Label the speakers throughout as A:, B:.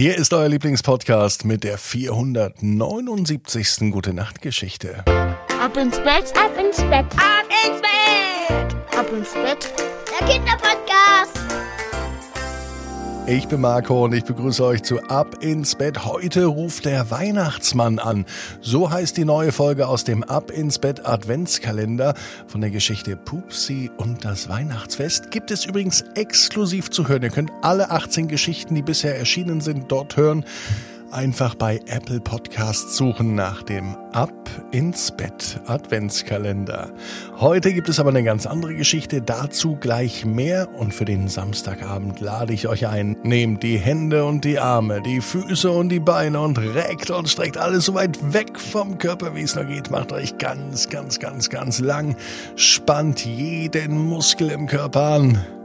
A: Hier ist euer Lieblingspodcast mit der 479. Gute Nacht Geschichte.
B: Ab ins Bett,
C: ab ins Bett,
B: ab ins Bett, ab ins Bett.
C: Der Kinderpodcast.
A: Ich bin Marco und ich begrüße euch zu Ab ins Bett. Heute ruft der Weihnachtsmann an. So heißt die neue Folge aus dem Ab ins Bett Adventskalender von der Geschichte Pupsi und das Weihnachtsfest. Gibt es übrigens exklusiv zu hören. Ihr könnt alle 18 Geschichten, die bisher erschienen sind, dort hören einfach bei Apple Podcasts suchen nach dem Ab ins Bett Adventskalender. Heute gibt es aber eine ganz andere Geschichte, dazu gleich mehr und für den Samstagabend lade ich euch ein. Nehmt die Hände und die Arme, die Füße und die Beine und reckt und streckt alles so weit weg vom Körper, wie es nur geht. Macht euch ganz, ganz, ganz, ganz lang. Spannt jeden Muskel im Körper an.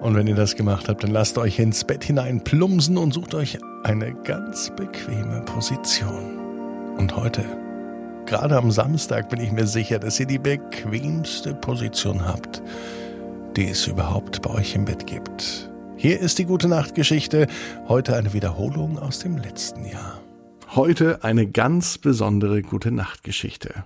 A: Und wenn ihr das gemacht habt, dann lasst euch ins Bett hinein plumsen und sucht euch eine ganz bequeme Position. Und heute, gerade am Samstag, bin ich mir sicher, dass ihr die bequemste Position habt, die es überhaupt bei euch im Bett gibt. Hier ist die gute Nachtgeschichte, heute eine Wiederholung aus dem letzten Jahr. Heute eine ganz besondere gute Nachtgeschichte.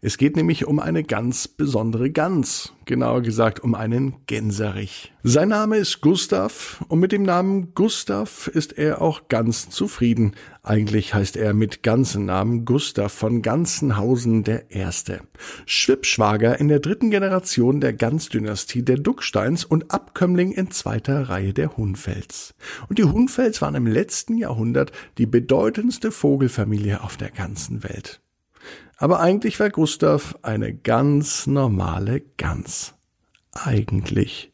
A: Es geht nämlich um eine ganz besondere Gans, genauer gesagt um einen Gänserich. Sein Name ist Gustav und mit dem Namen Gustav ist er auch ganz zufrieden. Eigentlich heißt er mit ganzen Namen Gustav von Ganzenhausen der Erste. Schwippschwager in der dritten Generation der Gansdynastie der Ducksteins und Abkömmling in zweiter Reihe der Hunfels. Und die Hunfels waren im letzten Jahrhundert die bedeutendste Vogelfamilie auf der ganzen Welt. Aber eigentlich war Gustav eine ganz normale Gans. Eigentlich.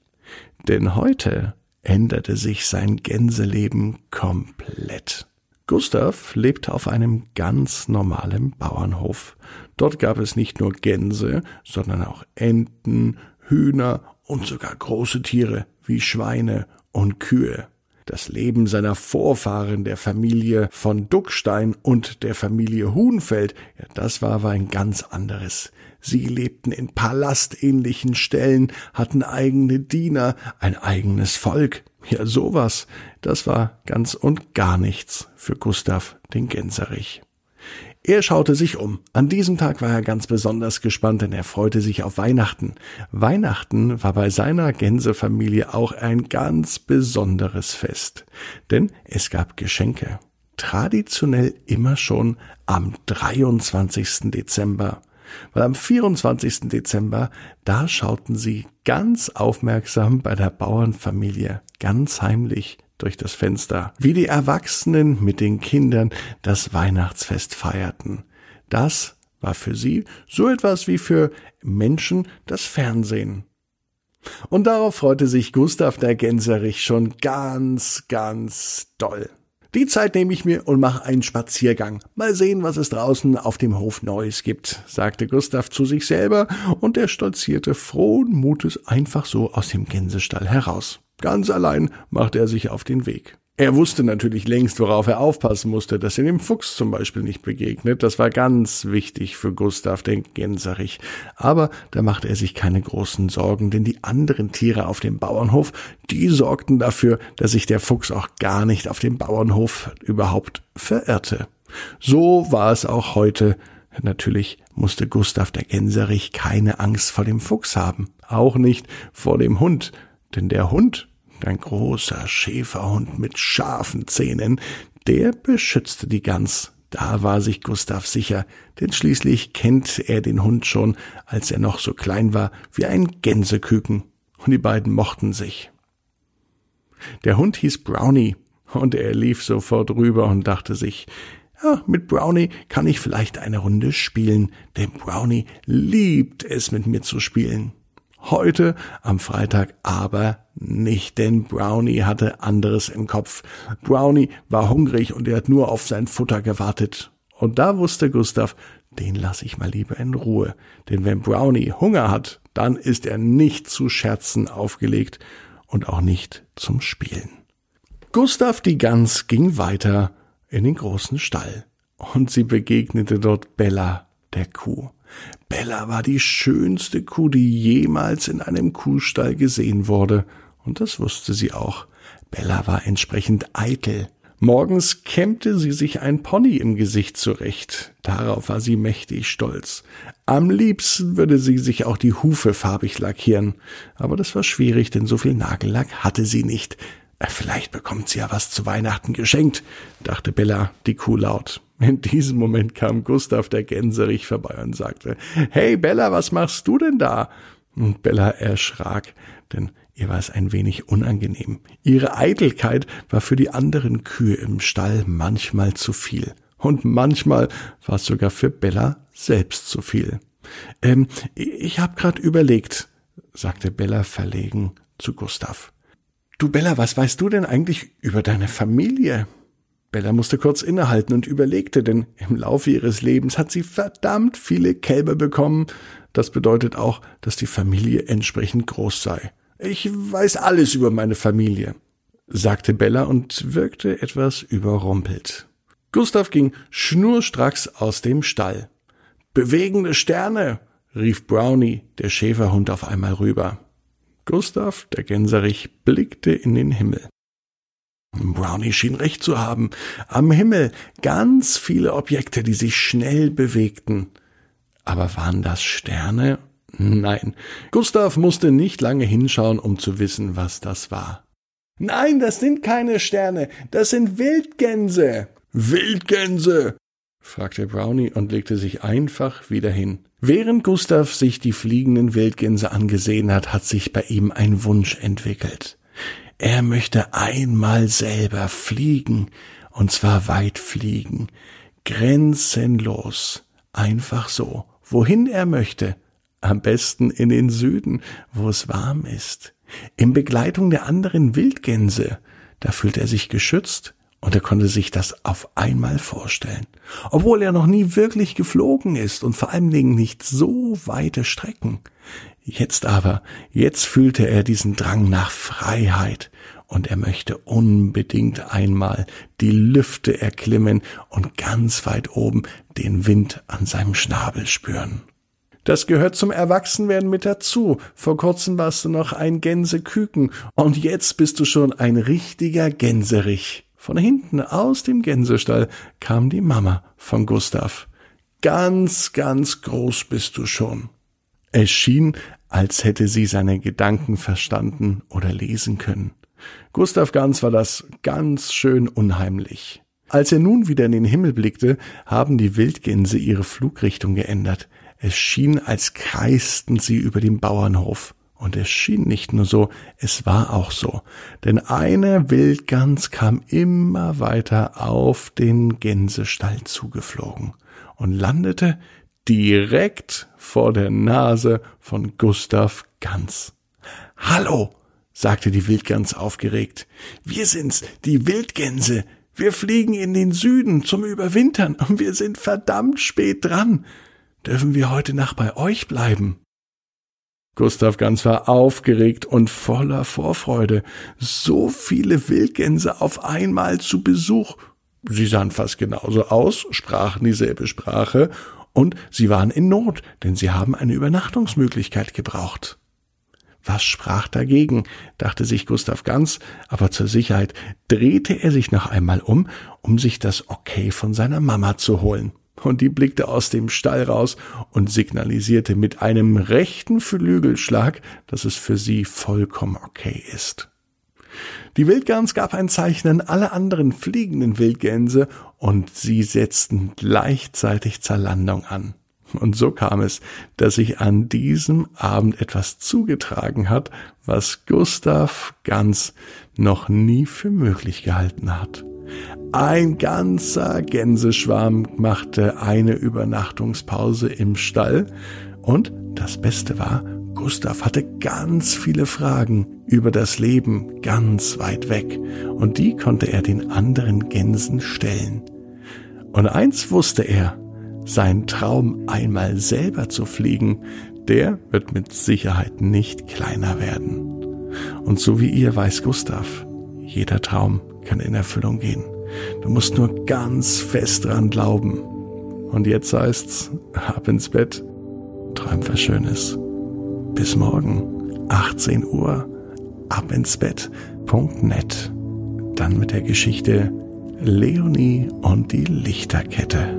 A: Denn heute änderte sich sein Gänseleben komplett. Gustav lebte auf einem ganz normalen Bauernhof. Dort gab es nicht nur Gänse, sondern auch Enten, Hühner und sogar große Tiere wie Schweine und Kühe. Das Leben seiner Vorfahren, der Familie von Duckstein und der Familie Huhnfeld, ja, das war aber ein ganz anderes. Sie lebten in palastähnlichen Stellen, hatten eigene Diener, ein eigenes Volk. Ja, sowas, das war ganz und gar nichts für Gustav den Gänserich. Er schaute sich um. An diesem Tag war er ganz besonders gespannt, denn er freute sich auf Weihnachten. Weihnachten war bei seiner Gänsefamilie auch ein ganz besonderes Fest. Denn es gab Geschenke. Traditionell immer schon am 23. Dezember. Weil am 24. Dezember, da schauten sie ganz aufmerksam bei der Bauernfamilie ganz heimlich durch das Fenster, wie die Erwachsenen mit den Kindern das Weihnachtsfest feierten. Das war für sie so etwas wie für Menschen das Fernsehen. Und darauf freute sich Gustav der Gänserich schon ganz, ganz doll. Die Zeit nehme ich mir und mache einen Spaziergang. Mal sehen, was es draußen auf dem Hof Neues gibt, sagte Gustav zu sich selber, und er stolzierte frohen Mutes einfach so aus dem Gänsestall heraus. Ganz allein machte er sich auf den Weg. Er wusste natürlich längst, worauf er aufpassen musste, dass er dem Fuchs zum Beispiel nicht begegnet. Das war ganz wichtig für Gustav den Gänserich. Aber da machte er sich keine großen Sorgen, denn die anderen Tiere auf dem Bauernhof, die sorgten dafür, dass sich der Fuchs auch gar nicht auf dem Bauernhof überhaupt verirrte. So war es auch heute. Natürlich musste Gustav der Gänserich keine Angst vor dem Fuchs haben, auch nicht vor dem Hund, denn der Hund, ein großer Schäferhund mit scharfen Zähnen, der beschützte die Gans. Da war sich Gustav sicher, denn schließlich kennt er den Hund schon, als er noch so klein war wie ein Gänseküken, und die beiden mochten sich. Der Hund hieß Brownie, und er lief sofort rüber und dachte sich, ja, mit Brownie kann ich vielleicht eine Runde spielen, denn Brownie liebt es, mit mir zu spielen. Heute am Freitag aber nicht, denn Brownie hatte anderes im Kopf. Brownie war hungrig und er hat nur auf sein Futter gewartet. Und da wusste Gustav, den lasse ich mal lieber in Ruhe. Denn wenn Brownie Hunger hat, dann ist er nicht zu Scherzen aufgelegt und auch nicht zum Spielen. Gustav die Gans ging weiter in den großen Stall und sie begegnete dort Bella, der Kuh. Bella war die schönste Kuh, die jemals in einem Kuhstall gesehen wurde, und das wusste sie auch. Bella war entsprechend eitel, Morgens kämmte sie sich ein Pony im Gesicht zurecht. Darauf war sie mächtig stolz. Am liebsten würde sie sich auch die Hufe farbig lackieren. Aber das war schwierig, denn so viel Nagellack hatte sie nicht. Äh, vielleicht bekommt sie ja was zu Weihnachten geschenkt, dachte Bella, die Kuh laut. In diesem Moment kam Gustav der Gänserich vorbei und sagte, Hey Bella, was machst du denn da? Und Bella erschrak, denn Ihr war es ein wenig unangenehm. Ihre Eitelkeit war für die anderen Kühe im Stall manchmal zu viel. Und manchmal war es sogar für Bella selbst zu viel. Ähm, ich hab grad überlegt, sagte Bella verlegen zu Gustav. Du Bella, was weißt du denn eigentlich über deine Familie? Bella musste kurz innehalten und überlegte, denn im Laufe ihres Lebens hat sie verdammt viele Kälber bekommen. Das bedeutet auch, dass die Familie entsprechend groß sei. Ich weiß alles über meine Familie, sagte Bella und wirkte etwas überrumpelt. Gustav ging schnurstracks aus dem Stall. Bewegende Sterne, rief Brownie, der Schäferhund, auf einmal rüber. Gustav, der Gänserich, blickte in den Himmel. Brownie schien recht zu haben. Am Himmel ganz viele Objekte, die sich schnell bewegten. Aber waren das Sterne Nein, Gustav musste nicht lange hinschauen, um zu wissen, was das war. Nein, das sind keine Sterne, das sind Wildgänse. Wildgänse, fragte Brownie und legte sich einfach wieder hin. Während Gustav sich die fliegenden Wildgänse angesehen hat, hat sich bei ihm ein Wunsch entwickelt. Er möchte einmal selber fliegen, und zwar weit fliegen, grenzenlos, einfach so, wohin er möchte, am besten in den Süden, wo es warm ist. In Begleitung der anderen Wildgänse. Da fühlt er sich geschützt und er konnte sich das auf einmal vorstellen. Obwohl er noch nie wirklich geflogen ist und vor allen Dingen nicht so weite Strecken. Jetzt aber, jetzt fühlte er diesen Drang nach Freiheit und er möchte unbedingt einmal die Lüfte erklimmen und ganz weit oben den Wind an seinem Schnabel spüren. Das gehört zum Erwachsenwerden mit dazu. Vor kurzem warst du noch ein Gänseküken und jetzt bist du schon ein richtiger Gänserich. Von hinten aus dem Gänsestall kam die Mama von Gustav. Ganz, ganz groß bist du schon. Es schien, als hätte sie seine Gedanken verstanden oder lesen können. Gustav Ganz war das ganz schön unheimlich. Als er nun wieder in den Himmel blickte, haben die Wildgänse ihre Flugrichtung geändert. Es schien, als kreisten sie über dem Bauernhof. Und es schien nicht nur so, es war auch so. Denn eine Wildgans kam immer weiter auf den Gänsestall zugeflogen und landete direkt vor der Nase von Gustav Gans. Hallo, sagte die Wildgans aufgeregt. Wir sind's, die Wildgänse. Wir fliegen in den Süden zum Überwintern und wir sind verdammt spät dran. Dürfen wir heute Nacht bei euch bleiben? Gustav Ganz war aufgeregt und voller Vorfreude. So viele Wildgänse auf einmal zu Besuch. Sie sahen fast genauso aus, sprachen dieselbe Sprache und sie waren in Not, denn sie haben eine Übernachtungsmöglichkeit gebraucht. Was sprach dagegen, dachte sich Gustav Ganz, aber zur Sicherheit drehte er sich noch einmal um, um sich das Okay von seiner Mama zu holen und die blickte aus dem Stall raus und signalisierte mit einem rechten Flügelschlag, dass es für sie vollkommen okay ist. Die Wildgans gab ein Zeichen an alle anderen fliegenden Wildgänse und sie setzten gleichzeitig zur Landung an. Und so kam es, dass sich an diesem Abend etwas zugetragen hat, was Gustav Gans noch nie für möglich gehalten hat. Ein ganzer Gänseschwarm machte eine Übernachtungspause im Stall und das Beste war, Gustav hatte ganz viele Fragen über das Leben ganz weit weg und die konnte er den anderen Gänsen stellen. Und eins wusste er, sein Traum einmal selber zu fliegen, der wird mit Sicherheit nicht kleiner werden. Und so wie ihr weiß Gustav, jeder Traum kann in Erfüllung gehen. Du musst nur ganz fest dran glauben. Und jetzt heißt's, ab ins Bett, träum was Schönes. Bis morgen, 18 Uhr, ab ins Bett.net. Dann mit der Geschichte Leonie und die Lichterkette.